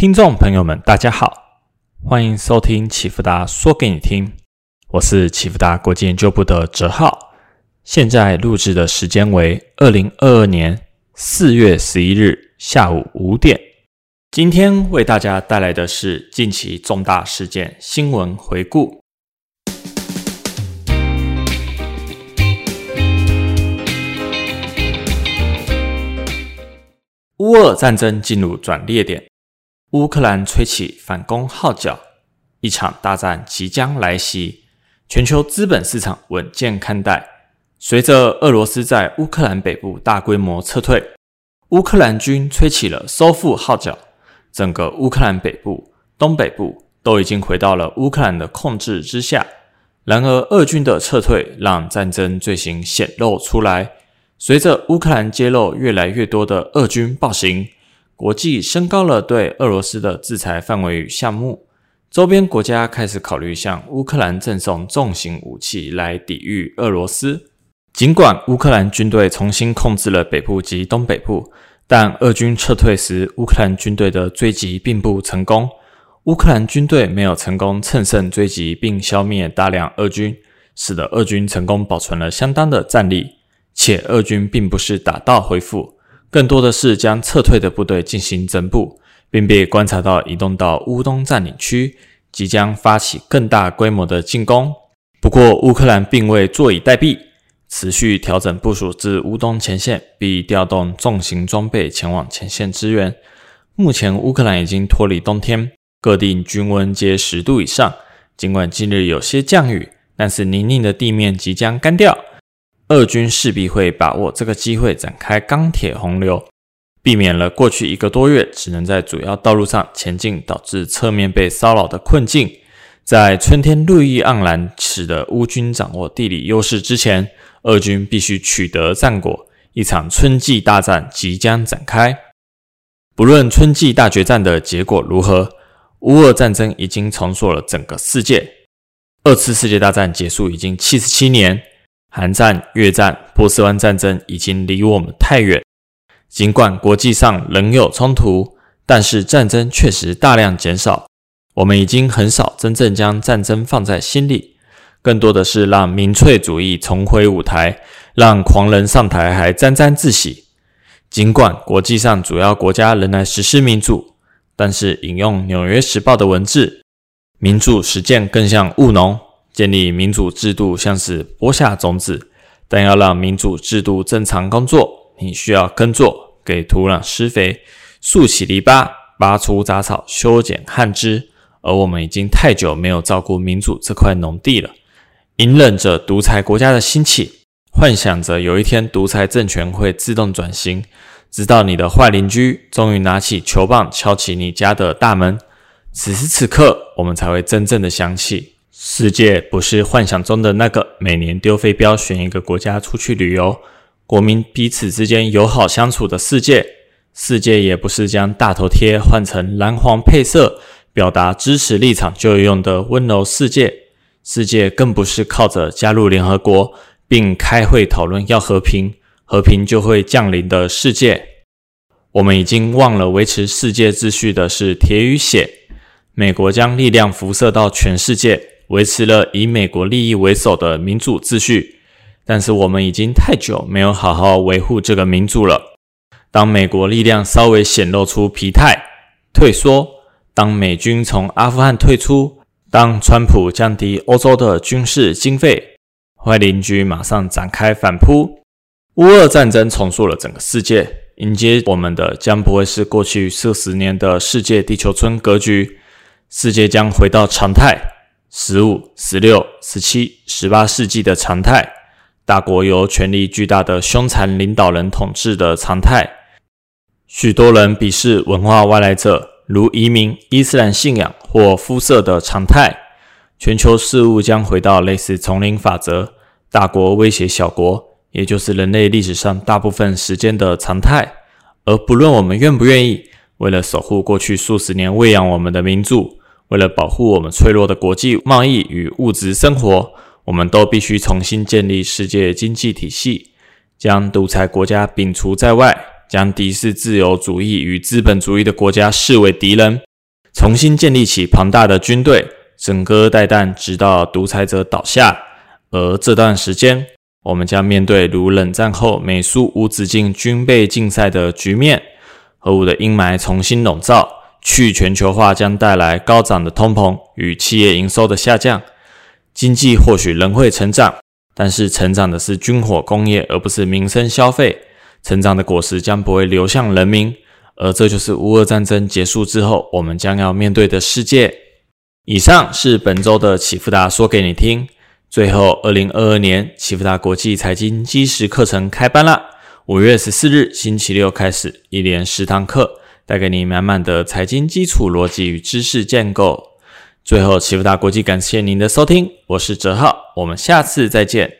听众朋友们，大家好，欢迎收听启福达说给你听，我是启福达国际研究部的哲浩。现在录制的时间为二零二二年四月十一日下午五点。今天为大家带来的是近期重大事件新闻回顾。乌俄战争进入转捩点，乌克兰吹起反攻号角，一场大战即将来袭。全球资本市场稳健看待。随着俄罗斯在乌克兰北部大规模撤退，乌克兰军吹起了收复号角，整个乌克兰北部、东北部都已经回到了乌克兰的控制之下。然而，俄军的撤退让战争罪行显露出来。随着乌克兰揭露越来越多的俄军暴行，国际升高了对俄罗斯的制裁范围与项目，周边国家开始考虑向乌克兰赠送重型武器来抵御俄罗斯。尽管乌克兰军队重新控制了北部及东北部，但俄军撤退时，乌克兰军队的追击并不成功。乌克兰军队没有成功乘胜追击并消灭大量俄军，使得俄军成功保存了相当的战力。且俄军并不是打道回府，更多的是将撤退的部队进行整补，并被观察到移动到乌东占领区，即将发起更大规模的进攻。不过，乌克兰并未坐以待毙，持续调整部署至乌东前线，并调动重型装备前往前线支援。目前，乌克兰已经脱离冬天，各地均温皆十度以上。尽管近日有些降雨，但是泥泞的地面即将干掉。俄军势必会把握这个机会展开钢铁洪流，避免了过去一个多月只能在主要道路上前进，导致侧面被骚扰的困境。在春天绿意盎然，使得乌军掌握地理优势之前，俄军必须取得战果。一场春季大战即将展开。不论春季大决战的结果如何，乌俄战争已经重塑了整个世界。二次世界大战结束已经七十七年。韩战、越战、波斯湾战争已经离我们太远。尽管国际上仍有冲突，但是战争确实大量减少。我们已经很少真正将战争放在心里，更多的是让民粹主义重回舞台，让狂人上台还沾沾自喜。尽管国际上主要国家仍然实施民主，但是引用《纽约时报》的文字，民主实践更像务农。建立民主制度像是播下种子，但要让民主制度正常工作，你需要耕作，给土壤施肥，竖起篱笆，拔除杂草，修剪旱枝。而我们已经太久没有照顾民主这块农地了，隐忍着独裁国家的兴起，幻想着有一天独裁政权会自动转型，直到你的坏邻居终于拿起球棒敲起你家的大门。此时此刻，我们才会真正的想起。世界不是幻想中的那个每年丢飞镖选一个国家出去旅游，国民彼此之间友好相处的世界。世界也不是将大头贴换成蓝黄配色表达支持立场就用的温柔世界。世界更不是靠着加入联合国并开会讨论要和平，和平就会降临的世界。我们已经忘了维持世界秩序的是铁与血。美国将力量辐射到全世界。维持了以美国利益为首的民主秩序，但是我们已经太久没有好好维护这个民主了。当美国力量稍微显露出疲态、退缩，当美军从阿富汗退出，当川普降低欧洲的军事经费，坏邻居马上展开反扑。乌俄战争重塑了整个世界，迎接我们的将不会是过去四十年的世界地球村格局，世界将回到常态。十五、十六、十七、十八世纪的常态，大国由权力巨大的凶残领导人统治的常态，许多人鄙视文化外来者，如移民、伊斯兰信仰或肤色的常态，全球事务将回到类似丛林法则，大国威胁小国，也就是人类历史上大部分时间的常态。而不论我们愿不愿意，为了守护过去数十年喂养我们的民族。为了保护我们脆弱的国际贸易与物质生活，我们都必须重新建立世界经济体系，将独裁国家摒除在外，将敌视自由主义与资本主义的国家视为敌人，重新建立起庞大的军队，整戈待旦，直到独裁者倒下。而这段时间，我们将面对如冷战后美苏无止境军备竞赛的局面，核武的阴霾重新笼罩，去全球化将带来高涨的通膨与企业营收的下降。经济或许仍会成长，但是成长的是军火工业，而不是民生消费。成长的果实将不会流向人民，而这就是乌俄战争结束之后我们将要面对的世界。以上是本周的启富达说给你听。最后，二零二二年启富达国际财经基石课程开班了，五月十四日星期六开始，一连十堂课，带给你满满的财经基础逻辑与知识建构。最后，启富达国际感谢您的收听，我是哲浩，我们下次再见。